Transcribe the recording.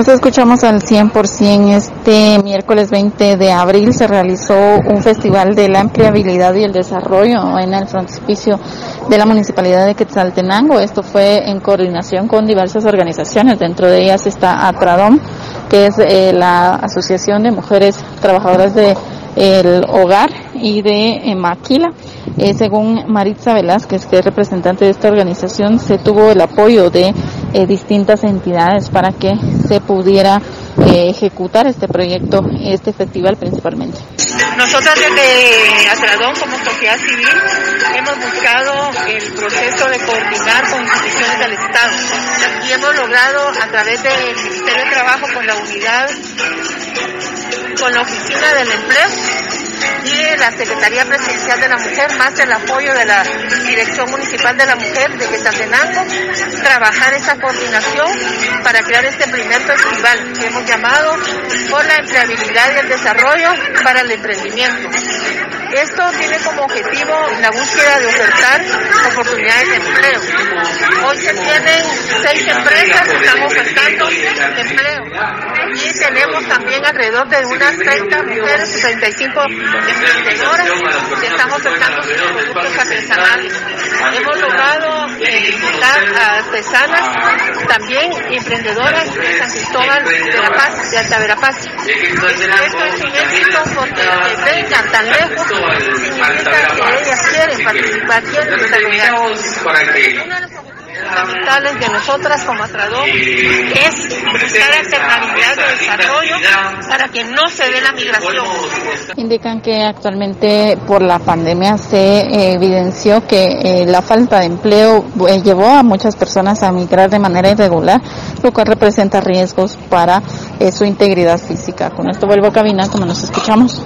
Nos escuchamos al 100%. Este miércoles 20 de abril se realizó un festival de la empleabilidad y el desarrollo en el frontispicio de la Municipalidad de Quetzaltenango. Esto fue en coordinación con diversas organizaciones. Dentro de ellas está Atradom, que es eh, la Asociación de Mujeres Trabajadoras de el hogar y de Maquila. Eh, según Maritza Velázquez, que es representante de esta organización, se tuvo el apoyo de eh, distintas entidades para que se pudiera eh, ejecutar este proyecto, este festival principalmente. Nosotros desde Atradón como sociedad civil hemos buscado el proceso de coordinar con instituciones del Estado y hemos logrado a través del Ministerio de Trabajo con la unidad, con la Oficina del Empleo, y la Secretaría Presidencial de la Mujer, más el apoyo de la Dirección Municipal de la Mujer de Quetzaltenango, trabajar esa coordinación para crear este primer festival que hemos llamado por la empleabilidad y el desarrollo para el emprendimiento. Esto tiene como objetivo la búsqueda de ofertar oportunidades de empleo. Hoy se tienen seis empresas que están ofertando empleo y tenemos también alrededor de unas 30 mujeres y 35 emprendedoras que están ofertando sus productos artesanales. Hemos logrado eh, a artesanas, también emprendedoras de San Cristóbal de la Paz, de Alta Verapaz. Esto es un éxito porque que vengan tan lejos significa que ellas quieren participar, quieren desarrollar fundamentales de nosotras como Atradón es buscar alternativas de desarrollo para que no se dé la migración. Indican que actualmente por la pandemia se evidenció que eh, la falta de empleo eh, llevó a muchas personas a migrar de manera irregular, lo cual representa riesgos para eh, su integridad física. Con esto vuelvo a cabina, como nos escuchamos.